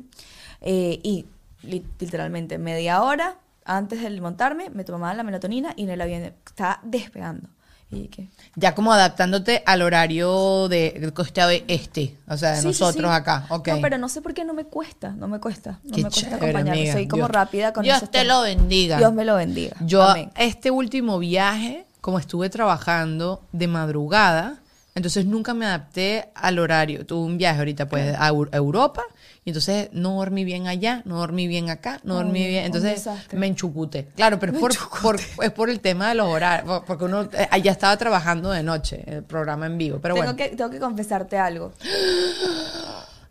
eh, y li- literalmente media hora antes de montarme, me tomaba la melatonina y en el avión estaba despegando. Y que. Ya como adaptándote al horario de, del costado este, o sea, de Sí, nosotros sí. acá. Ok. No, pero no sé por qué no me cuesta. No me cuesta. No Qué me cuesta chévere, acompañarme. amiga. Soy como Dios- rápida con Dios te temas. lo bendiga. Dios me lo bendiga. Yo Amén. este último viaje, como estuve trabajando de madrugada, entonces nunca me adapté al horario. Tuve un viaje ahorita pues a Europa y entonces no dormí bien allá, no dormí bien acá, no dormí Ay, bien. Entonces me enchucuté. Claro, pero es por, por- es por el tema de los horarios, por- porque uno eh, allá estaba trabajando de noche, el programa en vivo. Pero tengo, bueno, que, tengo que confesarte algo.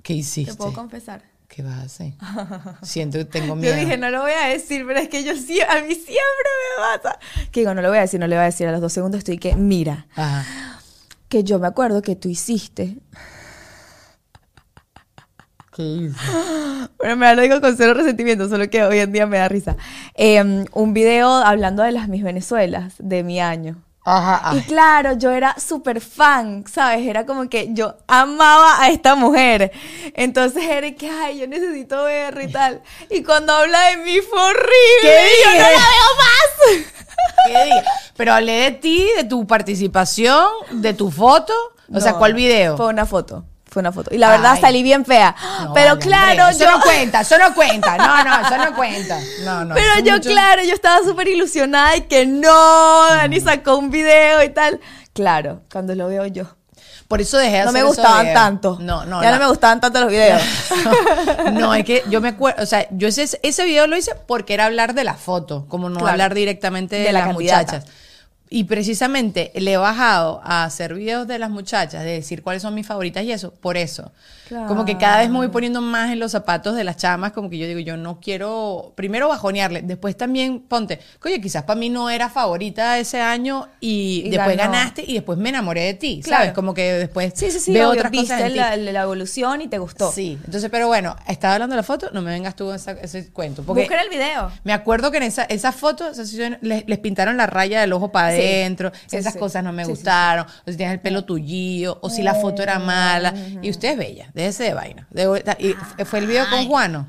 ¿qué ¿Te hiciste? puedo confesar? ¿Qué vas a hacer? Siento que tengo Yo miedo. dije, no lo voy a decir, pero es que yo sí, a mí siempre me pasa. Que digo, no lo voy a decir, no le voy a decir. A los dos segundos estoy que, mira, Ajá. que yo me acuerdo que tú hiciste Pero me lo digo con cero resentimiento, solo que hoy en día me da risa. Eh, un video hablando de las mis Venezuelas de mi año. Ajá. Y claro, yo era súper fan, ¿sabes? Era como que yo amaba a esta mujer. Entonces era que, ay, yo necesito verla y tal. Y cuando habla de mí fue horrible. ¿Qué y yo no la veo más. ¿Qué diga? Pero hablé de ti, de tu participación, de tu foto. O sea, No, ¿cuál video? Fue una foto. Fue una foto. Y la verdad Ay. salí bien fea. No, pero vale, claro, Andrea, yo. Eso no cuenta, eso no cuenta. No, no, eso no cuenta. No, no. Pero yo, mucho- claro, yo estaba súper ilusionada y que no, Dani sacó un video y tal. Claro, cuando lo veo yo. Por eso dejé de No me hacer esos gustaban tanto. No, no. Ya no me gustaban tanto los videos. No, es que yo me acuerdo, o sea, yo ese, ese video lo hice porque era hablar de la foto, como no Claro. hablar directamente de, De la las candidata. Y precisamente le he bajado a hacer videos de las muchachas, de decir cuáles son mis favoritas y eso, por eso. Como que cada vez me voy poniendo más en los zapatos de las chamas, como que yo digo, yo no quiero, primero bajonearle, después también ponte, oye, quizás para mí no era favorita ese año y, Y después ganó. ganaste y después me enamoré de ti, Claro. ¿sabes? Como que después Sí, sí, sí. veo obvio, otras viste cosas en la, la evolución y te gustó. Sí, entonces, pero bueno, estaba hablando de la foto, no me vengas tú con esa- ese cuento. Porque Busquen el video. me acuerdo que en esa, esa foto les, les pintaron la raya del ojo para adentro, Sí, esas sí. cosas no me gustaron, o si tienes el pelo tullío, o si la foto era mala. Y usted es bella, déjese de vaina. De- y fue el video con Juano,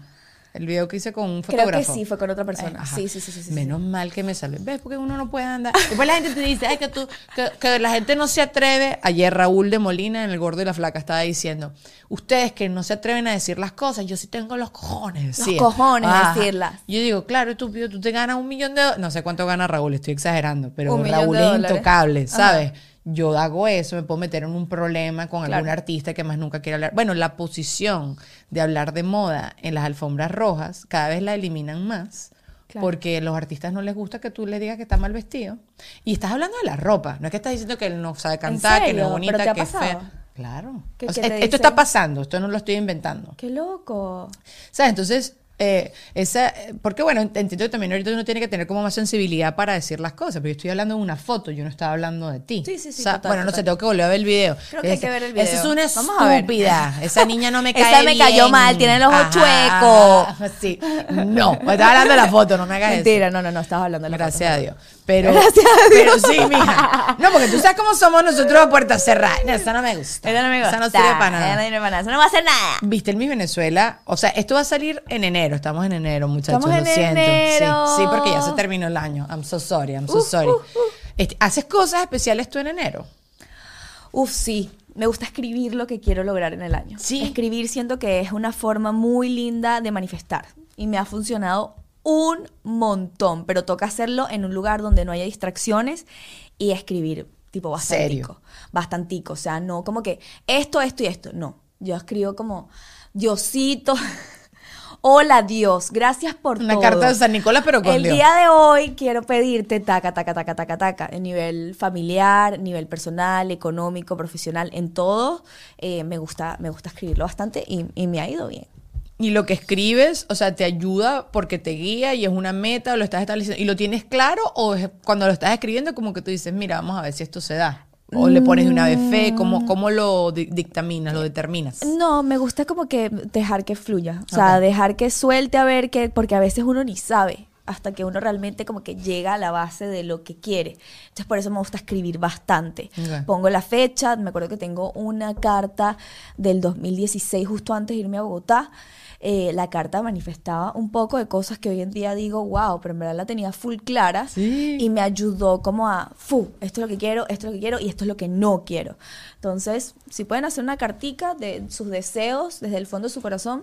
el video que hice con un Creo fotógrafo. que sí, fue con otra persona. Sí, sí, sí, sí, sí, Menos mal que me salvé. ¿Ves? Porque uno no puede andar. Después la gente te dice, ay, que tú, que, que la gente no se atreve. Ayer Raúl de Molina en El Gordo y la Flaca estaba diciendo, ustedes que no se atreven a decir las cosas, yo sí tengo los cojones. de Los decir". cojones Ajá. decirlas. Yo digo, claro, estúpido, tú te ganas un millón de dólares. No sé cuánto gana Raúl, estoy exagerando, pero Raúl es intocable, Ajá. Yo hago eso, me puedo meter en un problema con Claro. algún artista que más nunca quiere hablar. Bueno, la posición de hablar de moda en las alfombras rojas cada vez la eliminan más. Claro. Porque a los artistas no les gusta que tú le digas que está mal vestido. Y estás hablando de la ropa. No es que estás diciendo que él no sabe cantar, que no es bonita, ¿Pero te ha que es fea. Claro. ¿Qué- O qué sea, te esto está pasando, esto no lo estoy inventando. Qué loco. ¿Sabes? Entonces, eh, esa, porque bueno, ent- entiendo que también ahorita uno tiene que tener como más sensibilidad para decir las cosas, pero yo estoy hablando de una foto, yo no estaba hablando de ti. Sí, sí, sí, O sea, total, bueno, no sé, tengo que volver a ver el video. Creo que hay que ver el Esa es video. una Vamos estúpida. Esa niña no me cae Esa me cayó mal, tiene el ojo Ajá, Sí. No, me estaba hablando de la foto, no me hagas eso. Mentira, no, no, no, estabas hablando de la Gracias foto. a Dios. Pero, Gracias a pero sí, mija. No, porque tú sabes cómo somos nosotros a puerta cerrada. No, esa no me gusta. Esa no me gusta. Esa no sirve para nada. Esa no sirve para nada. Eso no va a hacer nada. Viste el Miss Venezuela, o sea, esto va a salir en enero, estamos en enero, muchachos, Estamos en lo siento. enero. Sí, sí, porque ya se terminó el año. I'm so sorry, I'm so Uh, sorry. uh, uh. Este, ¿Haces cosas especiales tú en enero? Uf, sí. Me gusta escribir lo que quiero lograr en el año. Sí. Escribir siento que es una forma muy linda de manifestar. Y me ha funcionado un montón. Pero toca hacerlo en un lugar donde no haya distracciones y escribir tipo bastantico. Bastantico. O sea, no como que esto, esto y esto. No. Yo escribo como Diosito. Hola Dios, gracias por Una todo. carta de San Nicolás, pero con El Dios. día de hoy quiero pedirte taca, taca, taca, taca, taca, en nivel familiar, nivel personal, económico, profesional, en todo. eh, me, gusta, me gusta escribirlo bastante y, y me ha ido bien. Y lo que escribes, o sea, te ayuda porque te guía y es una meta, o lo estás estableciendo. ¿Y lo tienes claro o es cuando lo estás escribiendo como que tú dices, mira, vamos a ver si esto se da? O le pones de una vez fe, ¿cómo, cómo lo di- dictaminas, lo determinas? No, me gusta como que dejar que fluya, o sea, dejar que suelte a ver que, porque a veces uno ni sabe hasta que uno realmente como que llega a la base de lo que quiere. Entonces por eso me gusta escribir bastante. Pongo la fecha, me acuerdo que tengo una carta del 2016 justo antes de irme a Bogotá. Eh, la carta manifestaba un poco de cosas que hoy en día digo, wow, pero en verdad la tenía full clara Sí. y me ayudó como a, fu, esto es lo que quiero, esto es lo que quiero y esto es lo que no quiero. Entonces, si pueden hacer una cartica de sus deseos desde el fondo de su corazón,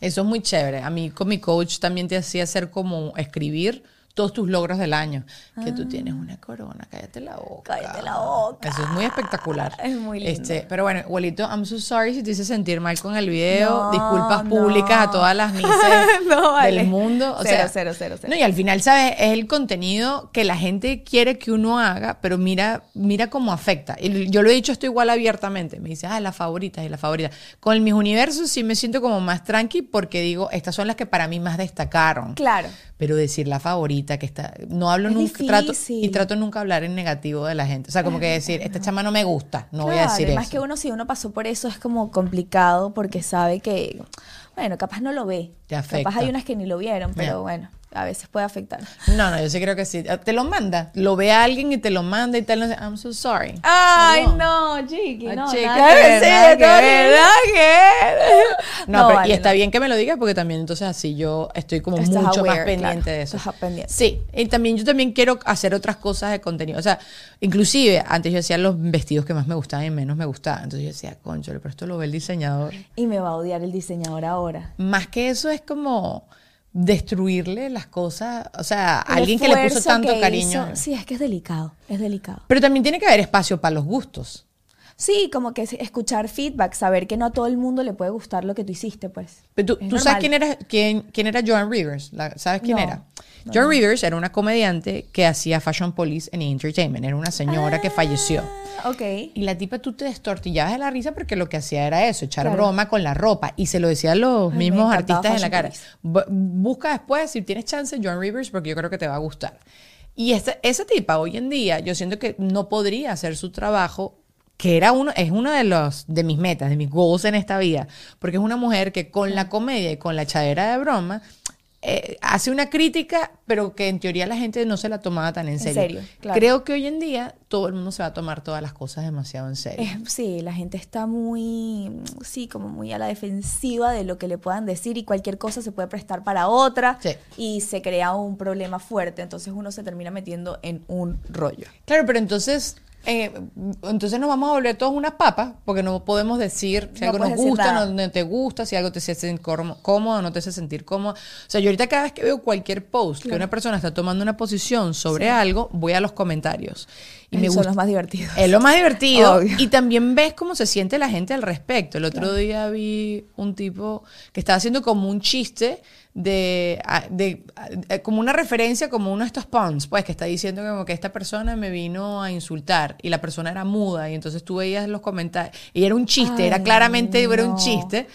Eso es muy chévere. A mí con mi coach también te hacía hacer como escribir todos tus logros del año. Que tú tienes una corona, cállate la boca. Ah. Cállate la boca. Eso es muy espectacular. Es muy lindo. Este, pero bueno, abuelito, I'm so sorry si te hice sentir mal con el video. No, Disculpas no. públicas a todas las mises No, vale. del mundo. O Cero, sea, cero, cero, cero. No, y al final, ¿sabes? Es el contenido que la gente quiere que uno haga, pero mira, mira cómo afecta. Y yo lo he dicho esto igual abiertamente. Me dice, ah, las favoritas y las favoritas. Con el mis universos sí me siento como más tranqui porque digo, estas son las que para mí más destacaron. Claro. Pero decir la favorita bonita, que está... No hablo Es nunca, trato, y trato nunca hablar en negativo de la gente. O sea, como que decir, esta chama no me gusta, no voy a decir además eso. que uno, si uno pasó por eso, es como complicado porque sabe que, bueno, capaz no lo ve. Te afecta. Capaz hay unas que ni lo vieron, pero bueno, a veces puede afectar. No, no, yo sí creo que sí. Te lo manda. Lo ve a alguien y te lo manda y tal. No sé, I'm so sorry. Ay, no, chiqui, no, chiqui, nada que ver, nada que ver. No, pero- vale, y está no. bien que me lo digas porque también entonces así yo estoy como Estás mucho más aware, pendiente claro, de eso. estás pendiente. Sí, y también yo también quiero hacer otras cosas de contenido. O sea, inclusive antes yo hacía los vestidos que más me gustaban y menos me gustaban. Entonces yo decía, concho, pero esto lo ve el diseñador. Y me va a odiar el diseñador ahora. Más que eso es como destruirle las cosas, o sea, a El alguien que le puso tanto cariño. hizo- sí, es que es delicado, es delicado. Pero también tiene que haber espacio para los gustos. Sí, como que es- escuchar feedback, saber que no a todo el mundo le puede gustar lo que tú hiciste, pues. Pero tú, tú sabes quién era, quién, quién era Joan Rivers, La- ¿sabes quién No, era? Joan Rivers era una comediante que hacía Fashion Police en! Entertainment, era una señora que falleció. Ah, Ok. Y la tipa tú te destortillabas de la risa porque lo que hacía era eso, echar Claro. broma con la ropa. Y se lo decían los Ay, me mismos artistas en la cara. Police. Busca después, si tienes chance, Joan Rivers, porque yo creo que te va a gustar. Y esta, esa tipa hoy en día, yo siento que no podría hacer su trabajo que era uno, es uno de los de mis metas, de mis goals en esta vida, porque es una mujer que con la comedia y con la echadera de broma eh, hace una crítica, pero que en teoría la gente no se la tomaba tan en En serio. claro. Creo que hoy en día todo el mundo se va a tomar todas las cosas demasiado en serio. Es- sí, la gente está muy, sí, como muy a la defensiva de lo que le puedan decir y cualquier cosa se puede prestar para otra Sí. y se crea un problema fuerte, entonces uno se termina metiendo en un rollo. Claro, pero entonces, eh, entonces nos vamos a volver todos unas papas, porque no podemos decir si No algo nos gusta, no, te gusta, si algo te hace sentir cómo- cómodo, no te hace sentir cómodo. O sea, yo ahorita cada vez que veo cualquier post que una persona está tomando una posición sobre algo, voy a los comentarios. Y me Son gusta. los más divertidos. Es lo más divertido. Obvio. Y también ves cómo se siente la gente al respecto. El otro día vi un tipo que estaba haciendo como un chiste de, de- como una referencia, como uno de estos puns, pues, que está diciendo como que esta persona me vino a insultar y la persona era muda y entonces tú veías los comentarios y era un chiste, era claramente era un chiste.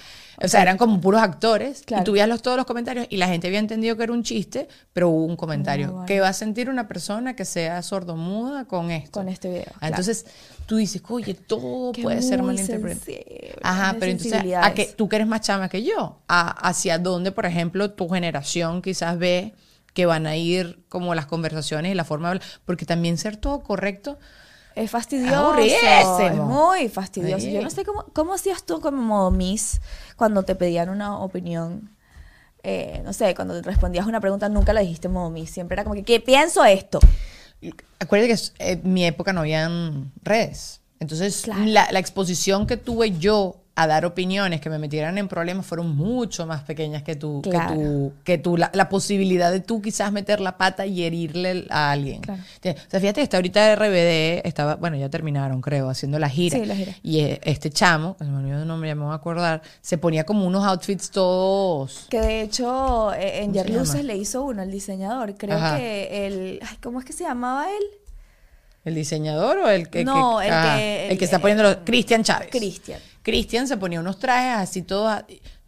O sea, eran como puros actores Claro. y tú veías los, todos los comentarios y la gente había entendido que era un chiste, pero hubo un comentario. No, vale. ¿Qué va a sentir una persona que sea sordomuda con esto? Con este video, Ah, claro. Entonces tú dices, oye, todo Que puede ser malinterpretado. Ajá, pero entonces, ¿a que tú que eres más chama que yo? ¿A- ¿Hacia dónde, por ejemplo, tu generación quizás ve que van a ir como las conversaciones y la forma de hablar? Porque también ser todo correcto. Es fastidioso. Es muy fastidioso. Sí. Yo no sé cómo, cómo hacías tú como modo Miss cuando te pedían una opinión. Eh, no sé, cuando te respondías una pregunta nunca la dijiste modo Miss. Siempre era como que, ¿qué pienso esto? Acuérdate que eh, en mi época no habían redes. Entonces, Claro. la, la exposición que tuve yo a dar opiniones que me metieran en problemas fueron mucho más pequeñas que tú, Claro. que tú, que tú la, la posibilidad de tú quizás meter la pata y herirle a alguien. Claro. O sea, fíjate que está ahorita RBD, estaba, bueno, ya terminaron, creo, haciendo la gira. Sí, la gira. Y eh, este chamo, el nombre, ya me voy a acordar, se ponía como unos outfits todos. Que de hecho eh, en ¿Cómo se Yerluces llama? le hizo uno, el diseñador. Creo Ajá. que el... ay, ¿Cómo es que se llamaba él? ¿El diseñador o el que, No, que- el ah, que- el que está poniendo los Cristian Chávez? Cristian. Cristian se ponía unos trajes así todos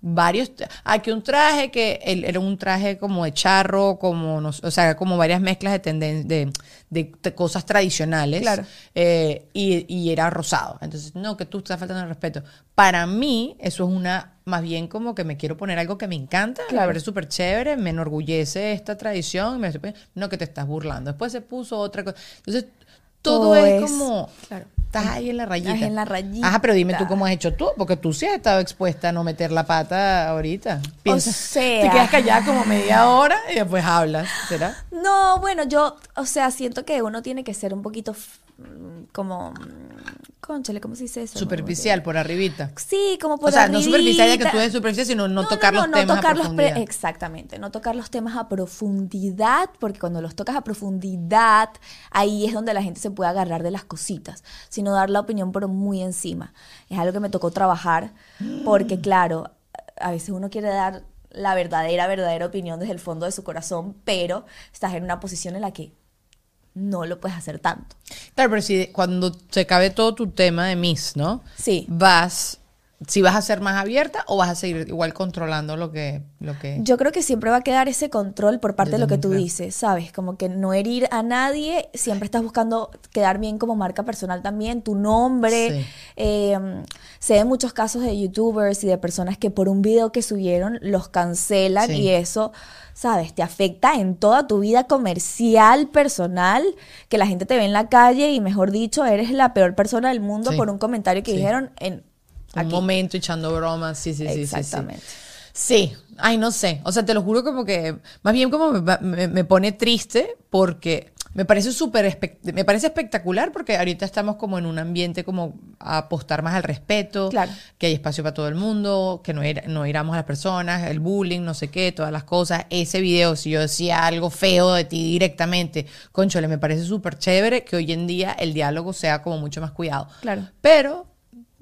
varios aquí un traje que él- era un traje como de charro como no o sea como varias mezclas de tenden- de, de- de cosas tradicionales Claro. eh, y, y era rosado entonces no que tú estás faltando el respeto para mí eso es una más bien como que me quiero poner algo que me encanta la Claro. verdad es súper chévere me enorgullece esta tradición me estoy poniendo- no que te estás burlando después se puso otra cosa entonces todo, Todo es, es- como claro. estás ahí en la rayita Estás en la rayita. Ajá, pero dime tú cómo has hecho tú, porque tú sí has estado expuesta a no meter la pata ahorita. Piensa, sea. Te quedas callada como media hora y después hablas, ¿será? No, bueno, yo, o sea, siento que uno tiene que ser un poquito como, conchale, ¿cómo se dice eso? Superficial, por arribita. Sí, como por O sea, no superficial ya que arribita. tú eres superficial, sino no, tocar los no temas tocar a los profundidad. exactamente, no tocar los temas a profundidad, porque cuando los tocas a profundidad, ahí es donde la gente se puede agarrar de las cositas, sino dar la opinión pero muy encima. Es algo que me tocó trabajar, porque claro, a veces uno quiere dar la verdadera, verdadera opinión desde el fondo de su corazón, pero estás en una posición en la que no lo puedes hacer tanto. Claro, pero si cuando se cabe todo tu tema de Miss, ¿no? Sí. Vas si vas a ser más abierta o vas a seguir igual controlando lo que... Lo que... Yo creo que siempre va a quedar ese control por parte Yo de lo que tú creo. dices, ¿sabes? Como que no herir a nadie, siempre estás buscando quedar bien como marca personal también, tu nombre. Sí. Eh, se ven muchos casos de youtubers y de personas que por un video que subieron los cancelan Sí. y eso, ¿sabes? Te afecta en toda tu vida comercial, personal, que la gente te ve en la calle y mejor dicho, eres la peor persona del mundo Sí. por un comentario que dijeron en... Un momento echando bromas, sí, sí, sí, sí, sí. Exactamente. Sí, ay, no sé. O sea, te lo juro como que, más bien como me, me- me pone triste porque me parece súper, me parece espectacular porque ahorita estamos como en un ambiente como a apostar más al respeto, Claro. que hay espacio para todo el mundo, que no, ir- no iramos a las personas, el bullying, no sé qué, todas las cosas. Ese video, si yo decía algo feo de ti directamente, conchole, me parece súper chévere que hoy en día el diálogo sea como mucho más cuidado. Claro. Pero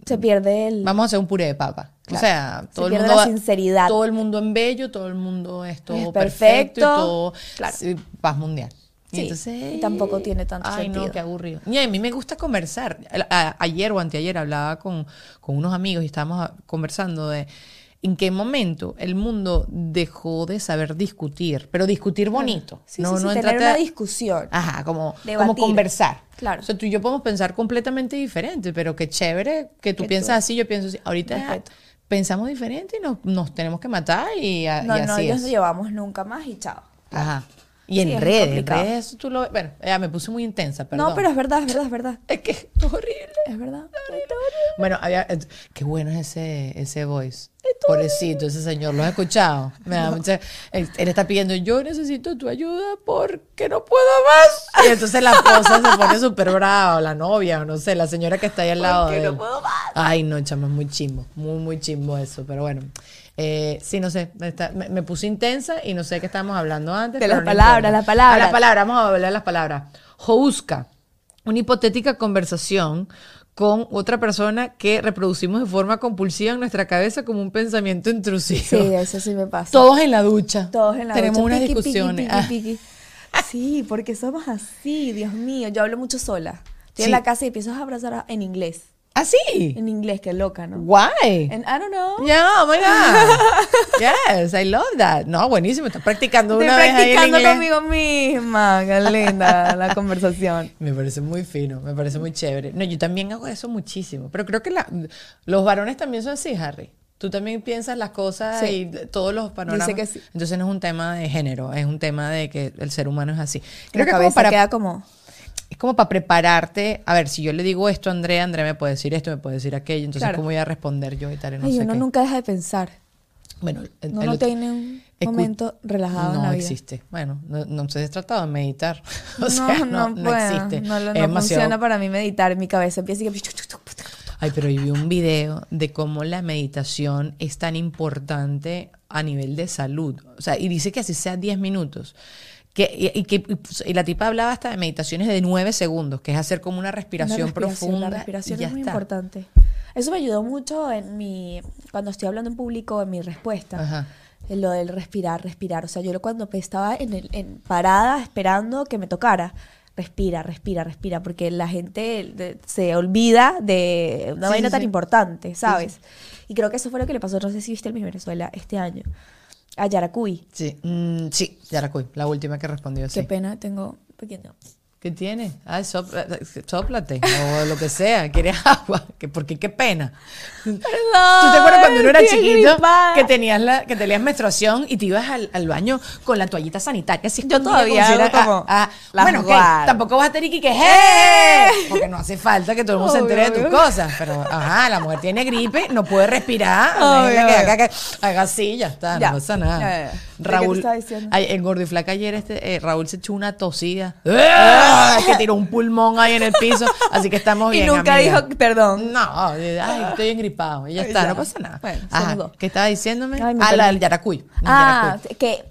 Se pierde el... Vamos a hacer un puré de papa. O sea, Se todo el mundo. la sinceridad. Todo el mundo en bello, todo el mundo es todo Es perfecto, perfecto. y todo. Claro. paz mundial. Y entonces, y tampoco tiene tanto ay, sentido. no, qué aburrido. Y a mí me gusta conversar. Ayer o anteayer hablaba con, con unos amigos y estábamos conversando de en qué momento el mundo dejó de saber discutir, pero discutir bonito. Sí, no, sí, sí, no tener entrarte una discusión. Ajá, como, conversar. Claro. O sea, tú y yo podemos pensar completamente diferente, pero qué chévere que tú Que piensas tú- así, yo pienso así. Ahorita pensamos diferente y nos, nos tenemos que matar y, a- No, y no, así ellos no llevamos nunca más y chao. Ajá. Y en Sí, es redes, en redes tú lo Bueno, ya me puse muy intensa, perdón. No, pero es verdad, es verdad, es verdad. Es que es horrible. Es verdad. Bueno, había, qué bueno es ese, ese voice. Pobrecito, ese señor, ¿lo has escuchado? Me da mucha, él, él está pidiendo, yo necesito tu ayuda porque no puedo más. Y entonces la esposa se pone súper brava, la novia, o no sé, la señora que está ahí al lado Porque de no él. puedo más. Ay, no, chama, es muy chimbo, muy, muy chimbo eso, pero bueno. Eh, sí, no sé, está- me, me puse intensa y no sé qué estábamos hablando antes. De las palabras, las palabras. A las palabras, vamos a hablar de las palabras. Jouska, una hipotética conversación con otra persona que reproducimos de forma compulsiva en nuestra cabeza como un pensamiento intrusivo. Sí, eso sí me pasa. Todos en la ducha. Todos en la Tenemos ducha, unas piqui, piqui, discusiones. piqui, Ah. Sí, porque somos así, Dios mío. Yo hablo mucho sola. Estoy Sí. en la casa y empiezo a abrazar en inglés. ¿Ah, sí? En inglés, qué loca, ¿no? Why? En, I don't know. Yeah, oh my God. Yes, I love that. No, buenísimo. Estás practicando Estoy una vez ahí practicando inglés. conmigo misma. Qué linda la conversación. Me parece muy fino, me parece muy chévere. No, yo también hago eso muchísimo, pero creo que la- los varones también son así, Harry. Tú también piensas las cosas Sí. y todos los panoramas. Dice que sí. Entonces no es un tema de género, es un tema de que el ser humano es así. la Creo que es como cabeza para queda como... como para prepararte. A ver, si yo le digo esto a Andrea, Andrea me puede decir esto, me puede decir aquello. Entonces, Claro. ¿cómo voy a responder yo y tal? y No Ay, sé uno qué. nunca deja de pensar. Bueno, el- No, el no tiene un momento relajado no en la vida. existe. Bueno, no, no se tratado de meditar. O No, sea, no, no, no puedo. existe. No, lo- Es no demasiado- funciona para mí meditar. Mi cabeza empieza y que... Ay, pero yo vi un video de cómo la meditación es tan importante a nivel de salud. O sea, y dice que así sea 10 minutos. Que, y, que, y la tipa hablaba hasta de meditaciones de 9 segundos, que es hacer como una respiración, Una respiración, profunda. La respiración y ya es muy está. importante. Eso me ayudó mucho en mi cuando estoy hablando en público, en mi respuesta. Ajá. En lo del respirar, respirar. O sea, yo cuando estaba en, el, en parada esperando que me tocara, respira, respira, respira, porque la gente se olvida de una Sí, vaina sí, tan sí. importante, ¿sabes? Y creo que eso fue lo que le pasó, no sé si viste el Miss Venezuela este año, a Yaracuy. Sí, mm, sí, Yaracuy, la última que respondió. Qué Sí. pena, tengo pequeño. ¿Qué tiene? Ah, sopla- sóplate o lo que sea. ¿Quieres agua? ¿Que, porque qué pena. ¿Tú te acuerdas cuando uno era chiquito gripada. que tenías la que tenías menstruación y te ibas al, al baño con la toallita sanitaria? Así Yo todavía hago como ah, ah, las bueno, ok, guardo. tampoco vas a tener que que ¡eh! Porque no hace falta que todo el mundo se Obvio, entere de tus cosas. Pero, ajá, la mujer tiene gripe, no puede respirar. Obvio, que haga, que haga así, ya está, Ya, no pasa nada. ya, ya. ¿De qué te Raúl, diciendo? ay, en Gordo y Flaca ayer este, eh, Raúl se echó una tosida. ¡Ah! que tiró un pulmón ahí en el piso. Así que estamos Y bien. nunca amiga. dijo perdón. No, ay, estoy engripado. Y ya está, no pasa nada. Bueno, Ajá, dos. ¿Qué estaba diciéndome? Ay, ah, la del Yaracuy. Ah, Yaracuy. que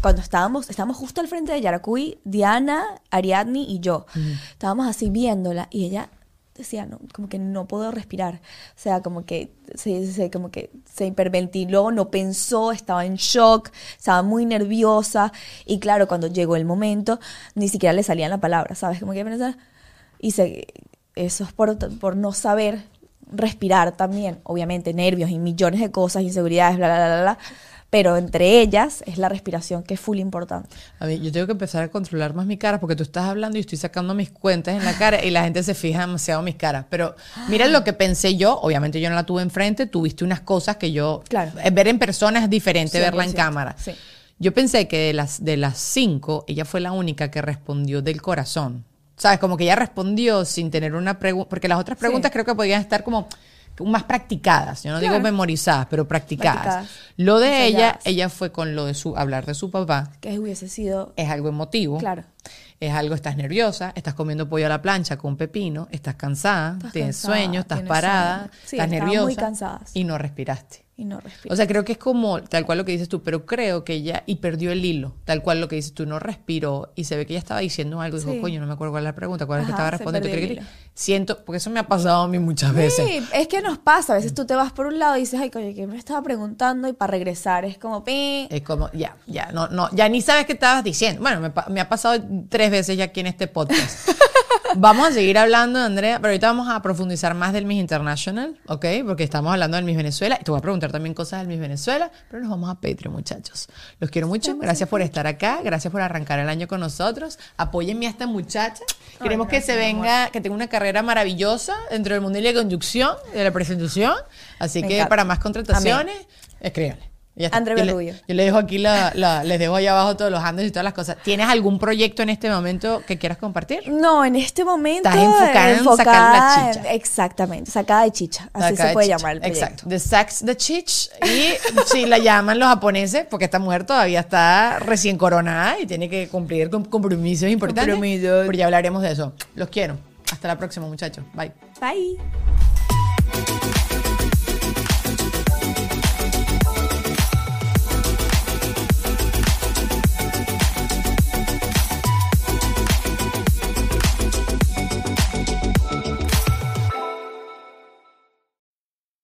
cuando estábamos, estábamos justo al frente de Yaracuy, Diana, Ariadne y yo. Estábamos así viéndola y ella decía, no, como que no puedo respirar. O sea, como que se, se- como que se hiperventiló, no pensó, estaba en shock, estaba muy nerviosa. Y claro, cuando llegó el momento, ni siquiera le salían las palabras, ¿sabes? Como que pensaba, y se, eso es por, por no saber respirar también, obviamente nervios y millones de cosas, inseguridades, bla, bla, bla, bla, pero entre ellas es la respiración que es full importante. A mí, yo tengo que empezar a controlar más mi cara porque tú estás hablando y estoy sacando mis cuentas en la cara y la gente se fija demasiado en mis caras. Pero mira lo que pensé yo. Obviamente yo no la tuve enfrente. Tuviste unas cosas que yo... Claro. eh, Ver en persona es diferente verla en 100%, cámara. sí. Yo pensé que de las, de las cinco, ella fue la única que respondió del corazón. ¿Sabes? Como que ella respondió sin tener una pregunta. Porque las otras preguntas creo que podían estar como más practicadas. Yo no digo memorizadas, pero practicadas. Practicadas. Lo de ella, Ensayadas. ella fue con lo de su hablar de su papá. Que hubiese sido... Es algo emotivo. Claro. Es algo, estás nerviosa, estás comiendo pollo a la plancha con pepino, estás cansada, Estás tienes cansada, sueño, estás tienes parada. Sí, estás nerviosa muy cansadas. y no respiraste. Y no respiro. O sea, creo que es como tal cual lo que dices tú, pero creo que ella y perdió el hilo, tal cual lo que dices tú, no respiró y se ve que ella estaba diciendo algo y dijo, Sí. coño, no me acuerdo cuál es la pregunta, cuál es que estaba respondiendo. hilo. cri. Siento, porque eso me ha pasado a mí muchas veces. Sí, es que nos pasa. A veces tú te vas por un lado y dices, ay, coño, ¿qué me estaba preguntando? Y para regresar es como, pi. Es como, ya, ya, no, no, ya ni sabes qué estabas diciendo. Bueno, me, me ha pasado tres veces ya aquí en este podcast. vamos a seguir hablando, Andrea, pero ahorita vamos a profundizar más del Miss International, ¿ok? Porque estamos hablando del Miss Venezuela y te voy a preguntar también cosas del Miss Venezuela, pero nos vamos a Patreon, muchachos. Los quiero mucho, gracias por estar acá, gracias por arrancar el año con nosotros. Apóyenme a esta muchacha. Queremos que se venga, que tenga una carrera maravillosa dentro del mundo de la conducción, de la presentación. Así Me que encanta. para más contrataciones, escríbanle. Ya está. André Yo Berrubio. yo le dejo aquí la, la- les dejo allá abajo todos los handles y todas las cosas. ¿Tienes algún proyecto en este momento que quieras compartir? No, en este momento. Estás enfocada en sacar la chicha. en- exactamente, sacada de chicha. Así se de puede chicha. llamar el proyecto. Exacto. The Sax the Chich. Y si la llaman los japoneses, porque esta mujer todavía está recién coronada y tiene que cumplir con compromisos importantes. Compromisos. Pero ya hablaremos de eso. Los quiero. Hasta la próxima, muchachos. Bye. Bye.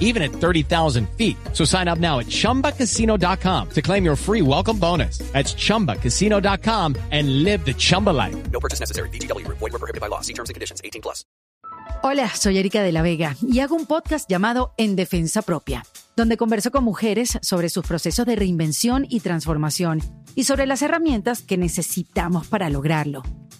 even at 30,000 feet. So sign up now at chumbacasino.com to claim your free welcome bonus. That's chumbacasino.com and live the Chumba life. No purchase necessary. VGW Group. Void were prohibited by law. See terms and conditions. 18 plus. Hola, soy Erika de la Vega y hago un podcast llamado En Defensa Propia, donde converso con mujeres sobre sus procesos de reinvención y transformación y sobre las herramientas que necesitamos para lograrlo.